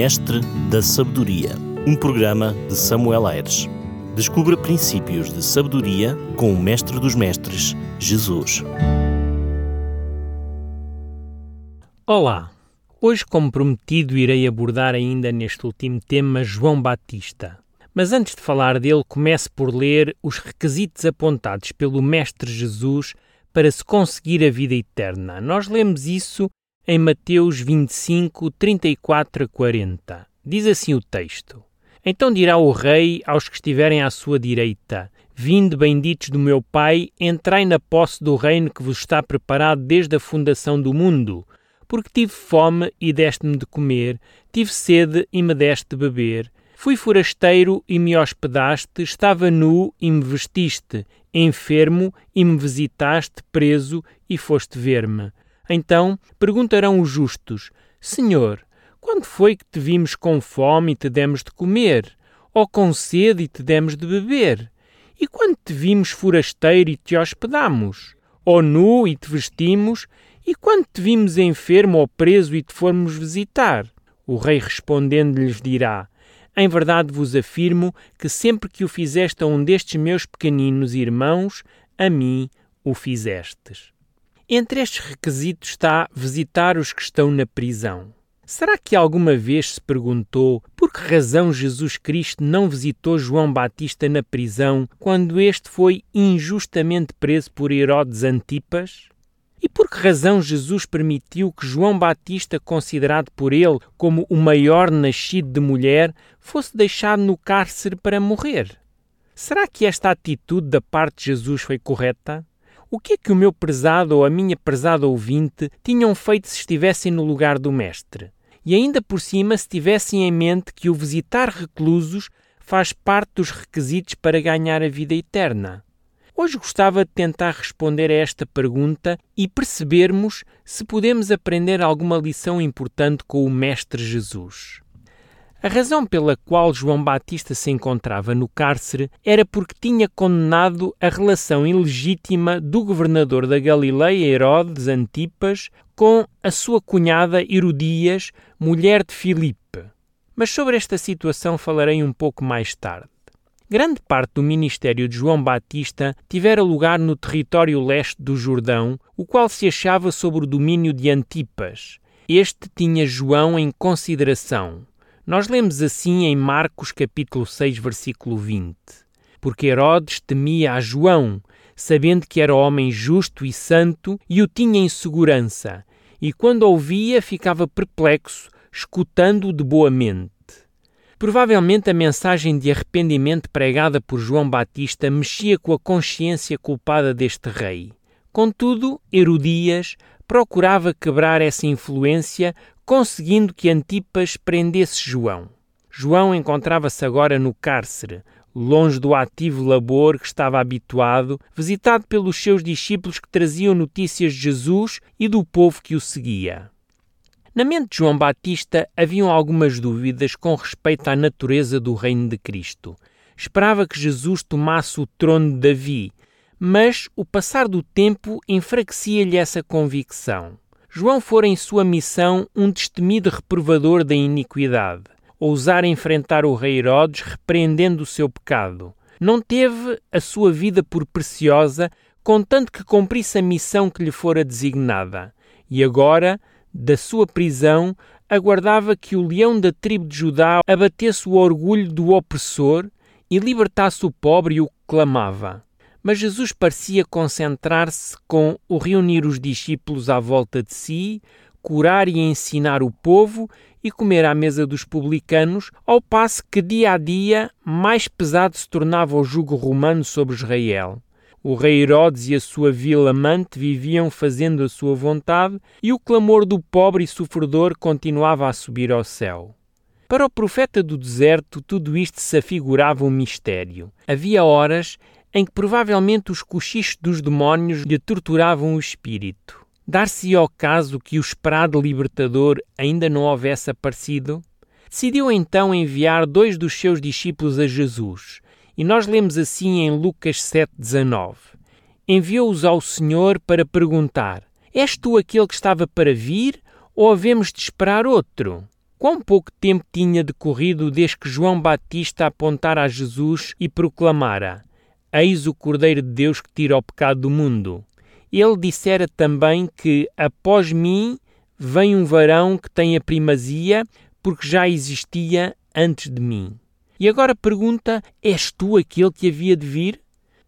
Mestre da Sabedoria, um programa de Samuel Aires. Descubra princípios de sabedoria com o Mestre dos Mestres, Jesus. Olá! Hoje, como prometido, irei abordar ainda neste último tema João Batista. Mas antes de falar dele, comece por ler os requisitos apontados pelo Mestre Jesus para se conseguir a vida eterna. Nós lemos isso em Mateus 25, 34 a 40. Diz assim o texto: Então dirá o Rei aos que estiverem à sua direita: Vinde, benditos do meu Pai, entrai na posse do reino que vos está preparado desde a fundação do mundo. Porque tive fome e deste-me de comer, tive sede e me deste de beber. Fui forasteiro e me hospedaste, estava nu e me vestiste, enfermo e me visitaste, preso e foste ver-me. Então perguntarão os justos: Senhor, quando foi que te vimos com fome e te demos de comer? Ou com sede e te demos de beber? E quando te vimos forasteiro e te hospedamos? Ou nu e te vestimos? E quando te vimos enfermo ou preso e te formos visitar? O rei respondendo lhes dirá: em verdade vos afirmo que sempre que o fizeste a um destes meus pequeninos irmãos, a mim o fizestes. Entre estes requisitos está visitar os que estão na prisão. Será que alguma vez se perguntou por que razão Jesus Cristo não visitou João Batista na prisão quando este foi injustamente preso por Herodes Antipas? E por que razão Jesus permitiu que João Batista, considerado por ele como o maior nascido de mulher, fosse deixado no cárcere para morrer? Será que esta atitude da parte de Jesus foi correta? O que é que o meu prezado ou a minha prezada ouvinte tinham feito se estivessem no lugar do Mestre? E ainda por cima, se tivessem em mente que o visitar reclusos faz parte dos requisitos para ganhar a vida eterna? Hoje gostava de tentar responder a esta pergunta e percebermos se podemos aprender alguma lição importante com o Mestre Jesus. A razão pela qual João Batista se encontrava no cárcere era porque tinha condenado a relação ilegítima do governador da Galileia, Herodes Antipas, com a sua cunhada Herodias, mulher de Filipe. Mas sobre esta situação falarei um pouco mais tarde. Grande parte do ministério de João Batista tivera lugar no território leste do Jordão, o qual se achava sob o domínio de Antipas. Este tinha João em consideração. Nós lemos assim em Marcos capítulo 6, versículo 20. Porque Herodes temia a João, sabendo que era homem justo e santo, e o tinha em segurança, e quando ouvia ficava perplexo, escutando-o de boa mente. Provavelmente a mensagem de arrependimento pregada por João Batista mexia com a consciência culpada deste rei. Contudo, Herodias procurava quebrar essa influência, conseguindo que Antipas prendesse João. João encontrava-se agora no cárcere, longe do ativo labor que estava habituado, visitado pelos seus discípulos que traziam notícias de Jesus e do povo que o seguia. Na mente de João Batista haviam algumas dúvidas com respeito à natureza do reino de Cristo. Esperava que Jesus tomasse o trono de Davi, mas o passar do tempo enfraquecia-lhe essa convicção. João fora em sua missão um destemido reprovador da iniquidade. Ousar enfrentar o rei Herodes repreendendo o seu pecado. Não teve a sua vida por preciosa, contanto que cumprisse a missão que lhe fora designada. E agora da sua prisão, aguardava que o leão da tribo de Judá abatesse o orgulho do opressor e libertasse o pobre e o clamava. Mas Jesus parecia concentrar-se com o reunir os discípulos à volta de si, curar e ensinar o povo e comer à mesa dos publicanos, ao passo que dia a dia mais pesado se tornava o jugo romano sobre Israel. O rei Herodes e a sua vila amante viviam fazendo a sua vontade e o clamor do pobre e sofredor continuava a subir ao céu. Para o profeta do deserto, tudo isto se afigurava um mistério. Havia horas em que provavelmente os cochichos dos demónios lhe torturavam o espírito. Dar-se-ia ao caso que o esperado libertador ainda não houvesse aparecido? Decidiu então enviar dois dos seus discípulos a Jesus, e nós lemos assim em Lucas 7,19: Enviou-os ao Senhor para perguntar: És tu aquele que estava para vir, ou havemos de esperar outro? Quão pouco tempo tinha decorrido desde que João Batista apontara a Jesus e proclamara: Eis o Cordeiro de Deus que tira o pecado do mundo. Ele dissera também que, após mim, vem um varão que tem a primazia, porque já existia antes de mim. E agora pergunta: És tu aquele que havia de vir?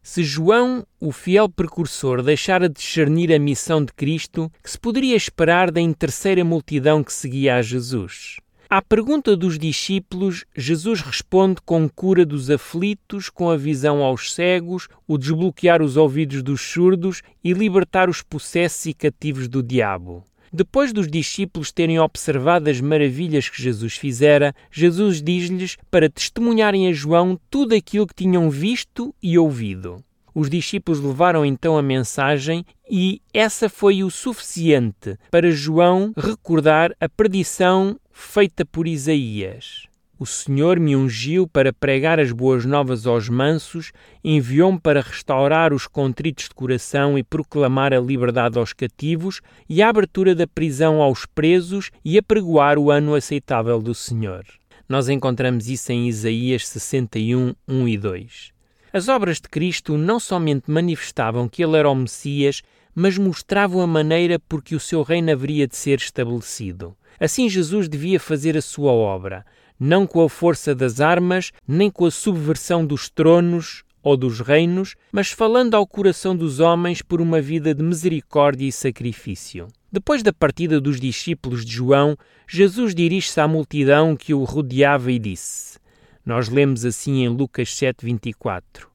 Se João, o fiel precursor, deixara de discernir a missão de Cristo, que se poderia esperar da terceira multidão que seguia a Jesus? À pergunta dos discípulos, Jesus responde com cura dos aflitos, com a visão aos cegos, o desbloquear os ouvidos dos surdos e libertar os possessos e cativos do diabo. Depois dos discípulos terem observado as maravilhas que Jesus fizera, Jesus diz-lhes para testemunharem a João tudo aquilo que tinham visto e ouvido. Os discípulos levaram então a mensagem e essa foi o suficiente para João recordar a predição feita por Isaías. O Senhor me ungiu para pregar as boas novas aos mansos, enviou-me para restaurar os contritos de coração e proclamar a liberdade aos cativos e a abertura da prisão aos presos e a pregoar o ano aceitável do Senhor. Nós encontramos isso em Isaías 61, 1 e 2. As obras de Cristo não somente manifestavam que ele era o Messias, mas mostravam a maneira por que o seu reino haveria de ser estabelecido. Assim, Jesus devia fazer a sua obra, não com a força das armas, nem com a subversão dos tronos ou dos reinos, mas falando ao coração dos homens por uma vida de misericórdia e sacrifício. Depois da partida dos discípulos de João, Jesus dirige-se à multidão que o rodeava e disse: Nós lemos assim em Lucas 7:24: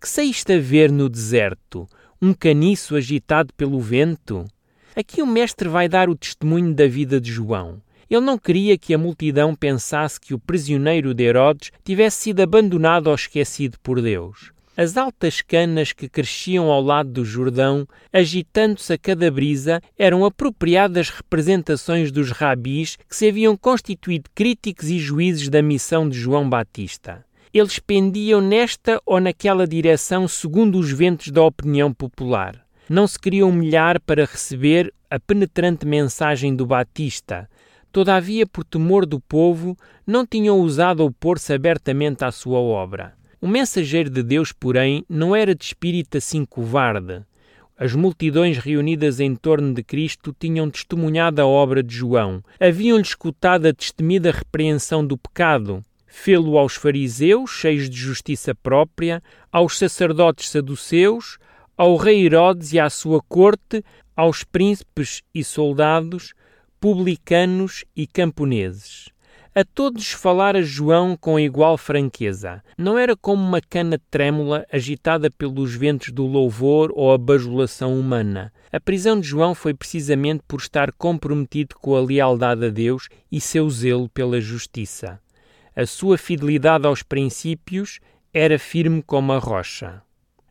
Que saíste a ver no deserto? Um caniço agitado pelo vento? Aqui o Mestre vai dar o testemunho da vida de João. Ele não queria que a multidão pensasse que o prisioneiro de Herodes tivesse sido abandonado ou esquecido por Deus. As altas canas que cresciam ao lado do Jordão, agitando-se a cada brisa, eram apropriadas representações dos rabis que se haviam constituído críticos e juízes da missão de João Batista. Eles pendiam nesta ou naquela direção segundo os ventos da opinião popular não se queriam humilhar para receber a penetrante mensagem do Batista. Todavia, por temor do povo, não tinham ousado opor-se abertamente à sua obra. O mensageiro de Deus, porém, não era de espírito assim covarde. As multidões reunidas em torno de Cristo tinham testemunhado a obra de João, haviam-lhe escutado a destemida repreensão do pecado, fê-lo aos fariseus, cheios de justiça própria, aos sacerdotes saduceus, ao rei Herodes e à sua corte, aos príncipes e soldados, publicanos e camponeses. A todos falara João com igual franqueza. Não era como uma cana trêmula agitada pelos ventos do louvor ou a bajulação humana. A prisão de João foi precisamente por estar comprometido com a lealdade a Deus e seu zelo pela justiça. A sua fidelidade aos princípios era firme como a rocha.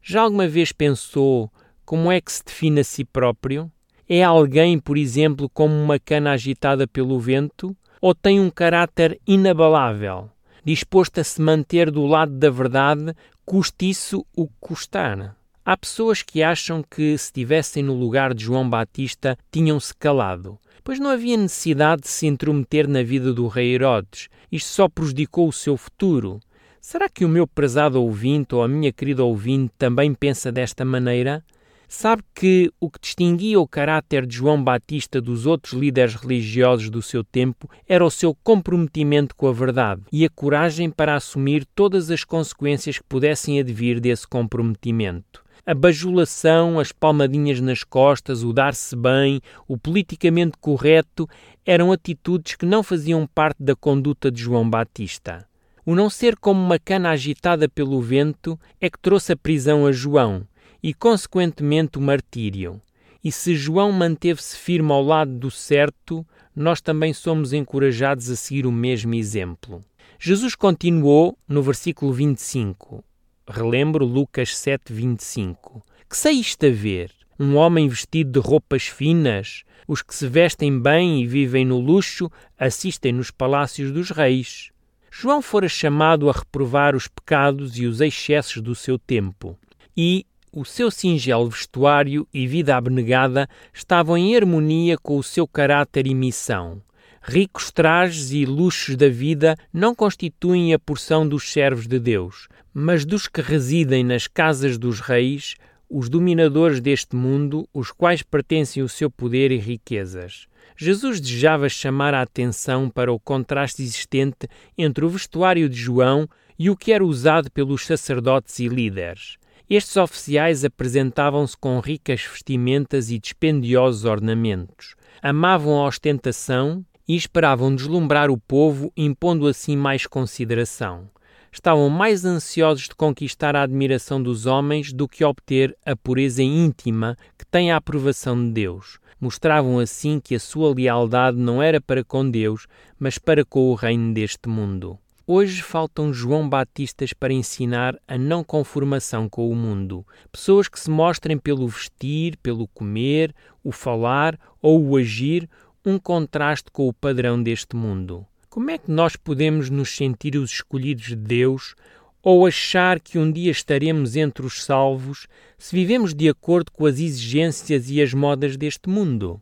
Já alguma vez pensou como é que se define a si próprio? É alguém, por exemplo, como uma cana agitada pelo vento? Ou tem um caráter inabalável, disposto a se manter do lado da verdade, custe isso o que custar? Há pessoas que acham que, se estivessem no lugar de João Batista, tinham-se calado, pois não havia necessidade de se intrometer na vida do rei Herodes. Isto só prejudicou o seu futuro. Será que o meu prezado ouvinte ou a minha querida ouvinte também pensa desta maneira? Sabe que o que distinguia o caráter de João Batista dos outros líderes religiosos do seu tempo era o seu comprometimento com a verdade e a coragem para assumir todas as consequências que pudessem advir desse comprometimento. A bajulação, as palmadinhas nas costas, o dar-se bem, o politicamente correto eram atitudes que não faziam parte da conduta de João Batista. O não ser como uma cana agitada pelo vento é que trouxe a prisão a João e, consequentemente, o martírio. E se João manteve-se firme ao lado do certo, nós também somos encorajados a seguir o mesmo exemplo. Jesus continuou no versículo 25. Relembro Lucas 7, 25. Que saíste a ver? Um homem vestido de roupas finas? Os que se vestem bem e vivem no luxo assistem nos palácios dos reis. João fora chamado a reprovar os pecados e os excessos do seu tempo, e o seu singelo vestuário e vida abnegada estavam em harmonia com o seu caráter e missão. Ricos trajes e luxos da vida não constituem a porção dos servos de Deus, mas dos que residem nas casas dos reis, os dominadores deste mundo, os quais pertencem o seu poder e riquezas. Jesus desejava chamar a atenção para o contraste existente entre o vestuário de João e o que era usado pelos sacerdotes e líderes. Estes oficiais apresentavam-se com ricas vestimentas e dispendiosos ornamentos. Amavam a ostentação e esperavam deslumbrar o povo, impondo assim mais consideração estavam mais ansiosos de conquistar a admiração dos homens do que obter a pureza íntima que tem a aprovação de Deus. Mostravam assim que a sua lealdade não era para com Deus, mas para com o reino deste mundo. Hoje faltam João Batistas para ensinar a não conformação com o mundo. Pessoas que se mostrem pelo vestir, pelo comer, o falar ou o agir um contraste com o padrão deste mundo. Como é que nós podemos nos sentir os escolhidos de Deus ou achar que um dia estaremos entre os salvos se vivemos de acordo com as exigências e as modas deste mundo?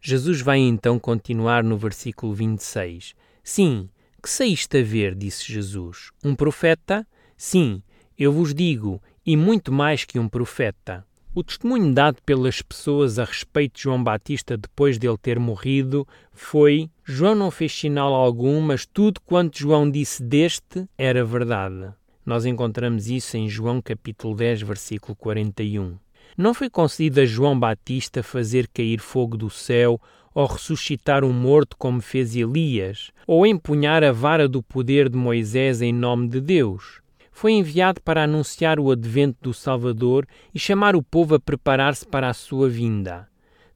Jesus vai então continuar no versículo 26. Sim, que saíste a ver, disse Jesus. Um profeta? Sim, eu vos digo, e muito mais que um profeta. O testemunho dado pelas pessoas a respeito de João Batista depois dele ter morrido foi: João não fez sinal algum, mas tudo quanto João disse deste era verdade. Nós encontramos isso em João capítulo 10, versículo 41. Não foi concedido a João Batista fazer cair fogo do céu ou ressuscitar um morto como fez Elias, ou empunhar a vara do poder de Moisés em nome de Deus foi enviado para anunciar o advento do Salvador e chamar o povo a preparar-se para a sua vinda.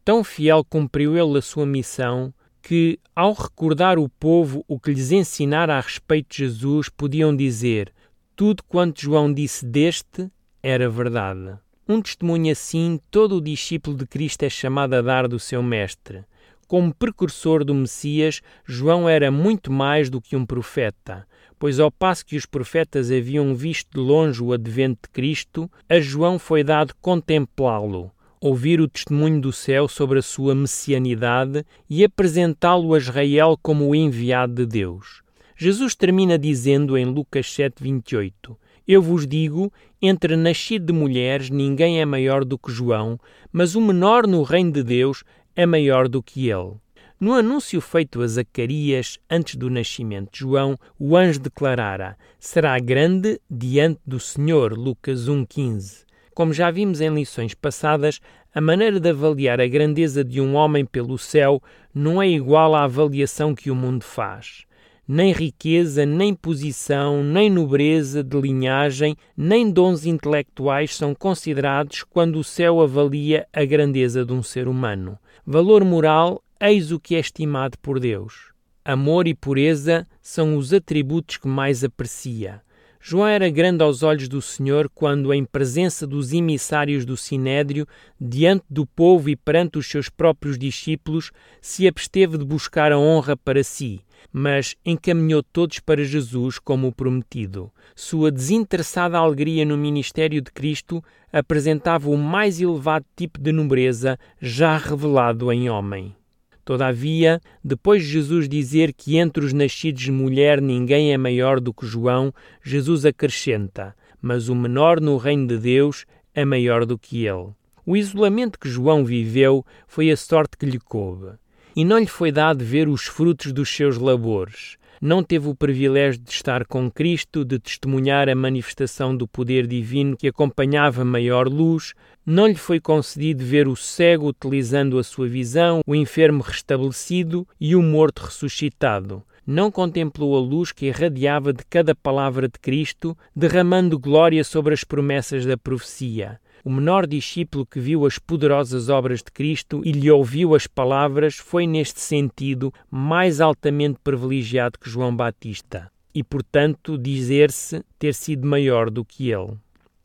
Tão fiel cumpriu ele a sua missão que, ao recordar o povo o que lhes ensinara a respeito de Jesus, podiam dizer: Tudo quanto João disse deste era verdade. Um testemunho assim, todo o discípulo de Cristo é chamado a dar do seu Mestre. Como precursor do Messias, João era muito mais do que um profeta pois ao passo que os profetas haviam visto de longe o advento de Cristo, a João foi dado contemplá-lo, ouvir o testemunho do céu sobre a sua messianidade e apresentá-lo a Israel como o enviado de Deus. Jesus termina dizendo em Lucas 7:28: Eu vos digo, entre nascido de mulheres ninguém é maior do que João, mas o menor no reino de Deus é maior do que ele. No anúncio feito a Zacarias antes do nascimento de João, o anjo declarara: Será grande diante do Senhor. Lucas 1,15. Como já vimos em lições passadas, a maneira de avaliar a grandeza de um homem pelo céu não é igual à avaliação que o mundo faz. Nem riqueza, nem posição, nem nobreza de linhagem, nem dons intelectuais são considerados quando o céu avalia a grandeza de um ser humano. Valor moral Eis o que é estimado por Deus. Amor e pureza são os atributos que mais aprecia. João era grande aos olhos do Senhor quando, em presença dos emissários do Sinédrio, diante do povo e perante os seus próprios discípulos, se absteve de buscar a honra para si, mas encaminhou todos para Jesus como o prometido. Sua desinteressada alegria no ministério de Cristo apresentava o mais elevado tipo de nobreza já revelado em homem. Todavia, depois de Jesus dizer que entre os nascidos de mulher ninguém é maior do que João, Jesus acrescenta: Mas o menor no reino de Deus é maior do que ele. O isolamento que João viveu foi a sorte que lhe coube, e não lhe foi dado ver os frutos dos seus labores não teve o privilégio de estar com Cristo, de testemunhar a manifestação do poder divino que acompanhava maior luz, não lhe foi concedido ver o cego utilizando a sua visão, o enfermo restabelecido e o morto ressuscitado. Não contemplou a luz que irradiava de cada palavra de Cristo, derramando glória sobre as promessas da profecia. O menor discípulo que viu as poderosas obras de Cristo e lhe ouviu as palavras foi, neste sentido, mais altamente privilegiado que João Batista e, portanto, dizer-se ter sido maior do que ele.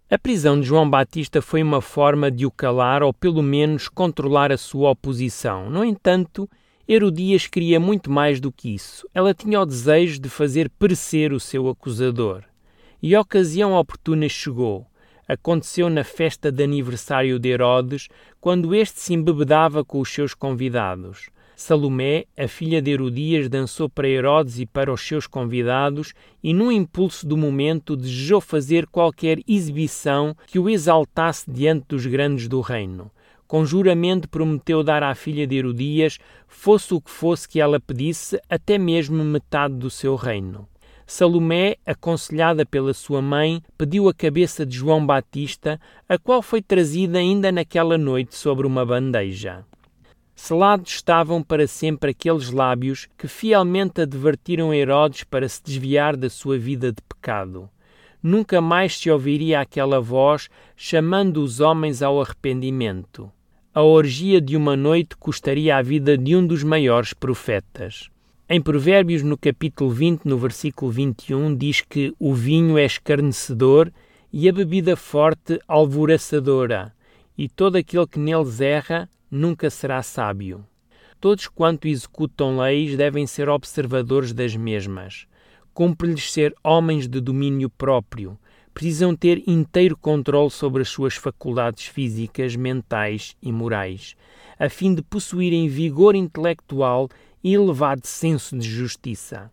A prisão de João Batista foi uma forma de o calar ou, pelo menos, controlar a sua oposição. No entanto, Herodias queria muito mais do que isso. Ela tinha o desejo de fazer perecer o seu acusador. E a ocasião oportuna chegou aconteceu na festa de aniversário de Herodes, quando este se embebedava com os seus convidados. Salomé, a filha de Herodias, dançou para Herodes e para os seus convidados e, num impulso do momento, desejou fazer qualquer exibição que o exaltasse diante dos grandes do reino. Com juramento prometeu dar à filha de Herodias, fosse o que fosse que ela pedisse, até mesmo metade do seu reino. Salomé, aconselhada pela sua mãe, pediu a cabeça de João Batista, a qual foi trazida ainda naquela noite sobre uma bandeja. Selados estavam para sempre aqueles lábios que fielmente advertiram Herodes para se desviar da sua vida de pecado. Nunca mais se ouviria aquela voz chamando os homens ao arrependimento. A orgia de uma noite custaria a vida de um dos maiores profetas. Em Provérbios, no capítulo 20, no versículo 21, diz que o vinho é escarnecedor e a bebida forte alvoraçadora, e todo aquele que neles erra nunca será sábio. Todos quanto executam leis devem ser observadores das mesmas. Cumpre-lhes ser homens de domínio próprio. Precisam ter inteiro controle sobre as suas faculdades físicas, mentais e morais, a fim de possuírem vigor intelectual e elevado senso de justiça.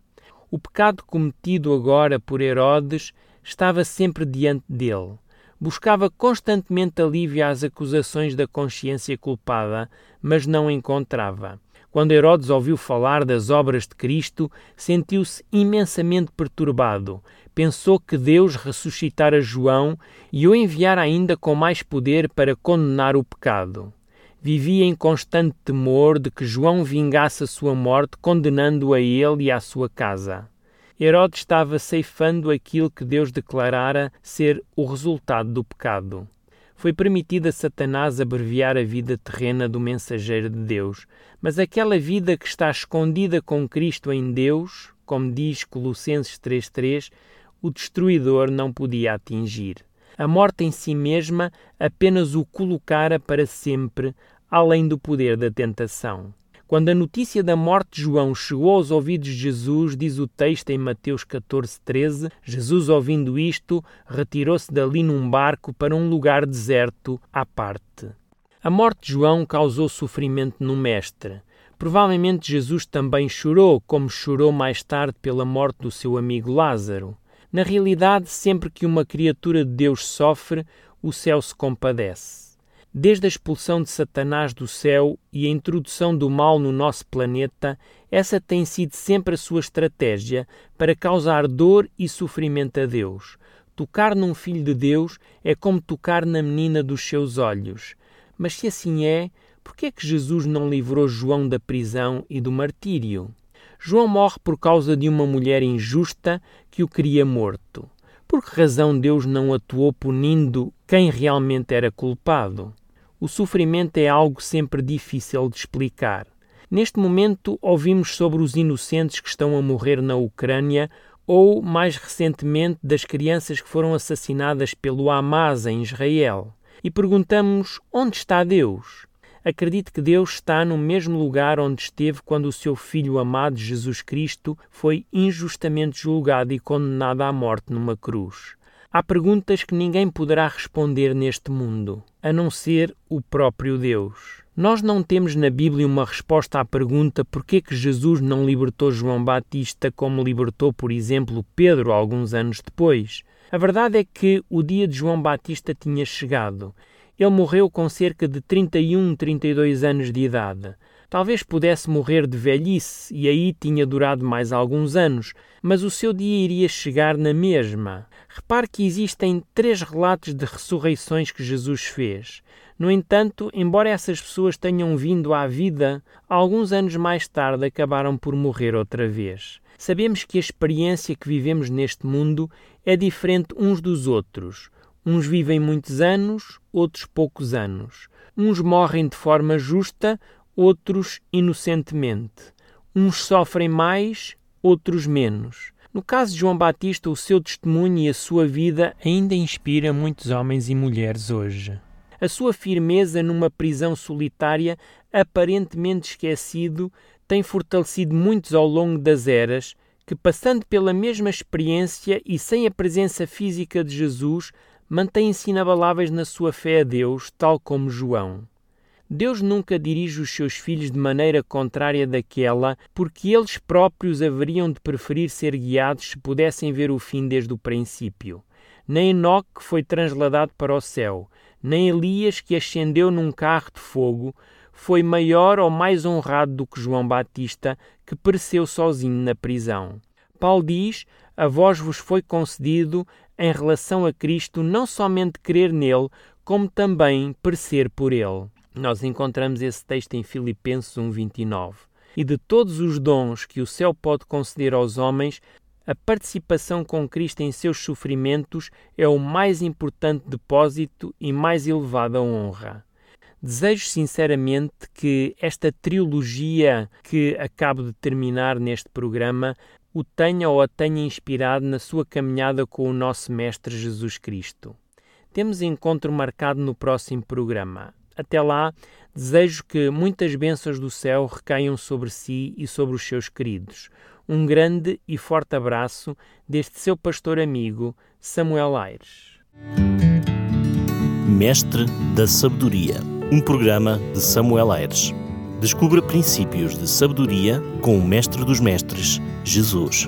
O pecado cometido agora por Herodes estava sempre diante dele. Buscava constantemente alívio às acusações da consciência culpada, mas não encontrava. Quando Herodes ouviu falar das obras de Cristo, sentiu-se imensamente perturbado. Pensou que Deus ressuscitara João e o enviara ainda com mais poder para condenar o pecado vivia em constante temor de que João vingasse a sua morte, condenando-o a ele e à sua casa. Herodes estava ceifando aquilo que Deus declarara ser o resultado do pecado. Foi permitido a Satanás abreviar a vida terrena do mensageiro de Deus, mas aquela vida que está escondida com Cristo em Deus, como diz Colossenses 3:3, o destruidor não podia atingir. A morte em si mesma apenas o colocara para sempre além do poder da tentação. Quando a notícia da morte de João chegou aos ouvidos de Jesus, diz o texto em Mateus 14:13, Jesus ouvindo isto, retirou-se dali num barco para um lugar deserto à parte. A morte de João causou sofrimento no mestre. Provavelmente Jesus também chorou, como chorou mais tarde pela morte do seu amigo Lázaro. Na realidade, sempre que uma criatura de Deus sofre, o céu se compadece. Desde a expulsão de Satanás do céu e a introdução do mal no nosso planeta, essa tem sido sempre a sua estratégia para causar dor e sofrimento a Deus. Tocar num filho de Deus é como tocar na menina dos seus olhos. Mas se assim é, por que é que Jesus não livrou João da prisão e do martírio? João morre por causa de uma mulher injusta que o queria morto. Por que razão Deus não atuou punindo quem realmente era culpado? O sofrimento é algo sempre difícil de explicar. Neste momento, ouvimos sobre os inocentes que estão a morrer na Ucrânia ou, mais recentemente, das crianças que foram assassinadas pelo Hamas em Israel. E perguntamos: onde está Deus? Acredito que Deus está no mesmo lugar onde esteve quando o seu Filho amado Jesus Cristo foi injustamente julgado e condenado à morte numa cruz. Há perguntas que ninguém poderá responder neste mundo, a não ser o próprio Deus. Nós não temos na Bíblia uma resposta à pergunta por que que Jesus não libertou João Batista como libertou, por exemplo, Pedro alguns anos depois. A verdade é que o dia de João Batista tinha chegado ele morreu com cerca de 31, 32 anos de idade. Talvez pudesse morrer de velhice e aí tinha durado mais alguns anos, mas o seu dia iria chegar na mesma. Repare que existem três relatos de ressurreições que Jesus fez. No entanto, embora essas pessoas tenham vindo à vida, alguns anos mais tarde acabaram por morrer outra vez. Sabemos que a experiência que vivemos neste mundo é diferente uns dos outros. Uns vivem muitos anos, outros poucos anos. Uns morrem de forma justa, outros inocentemente. Uns sofrem mais, outros menos. No caso de João Batista, o seu testemunho e a sua vida ainda inspira muitos homens e mulheres hoje. A sua firmeza numa prisão solitária, aparentemente esquecido, tem fortalecido muitos ao longo das eras que, passando pela mesma experiência e sem a presença física de Jesus, mantêm-se inabaláveis na sua fé a Deus, tal como João. Deus nunca dirige os seus filhos de maneira contrária daquela, porque eles próprios haveriam de preferir ser guiados se pudessem ver o fim desde o princípio. Nem Enoque foi transladado para o céu, nem Elias, que ascendeu num carro de fogo, foi maior ou mais honrado do que João Batista, que pereceu sozinho na prisão. Paulo diz: A vós vos foi concedido, em relação a Cristo, não somente crer nele, como também perecer por ele. Nós encontramos esse texto em Filipenses 1:29. E de todos os dons que o céu pode conceder aos homens, a participação com Cristo em seus sofrimentos é o mais importante depósito e mais elevada honra. Desejo sinceramente que esta trilogia que acabo de terminar neste programa o tenha ou a tenha inspirado na sua caminhada com o nosso Mestre Jesus Cristo. Temos encontro marcado no próximo programa. Até lá, desejo que muitas bênçãos do céu recaiam sobre si e sobre os seus queridos. Um grande e forte abraço deste seu pastor amigo, Samuel Aires. Mestre da Sabedoria, um programa de Samuel Aires. Descubra princípios de sabedoria com o Mestre dos Mestres, Jesus.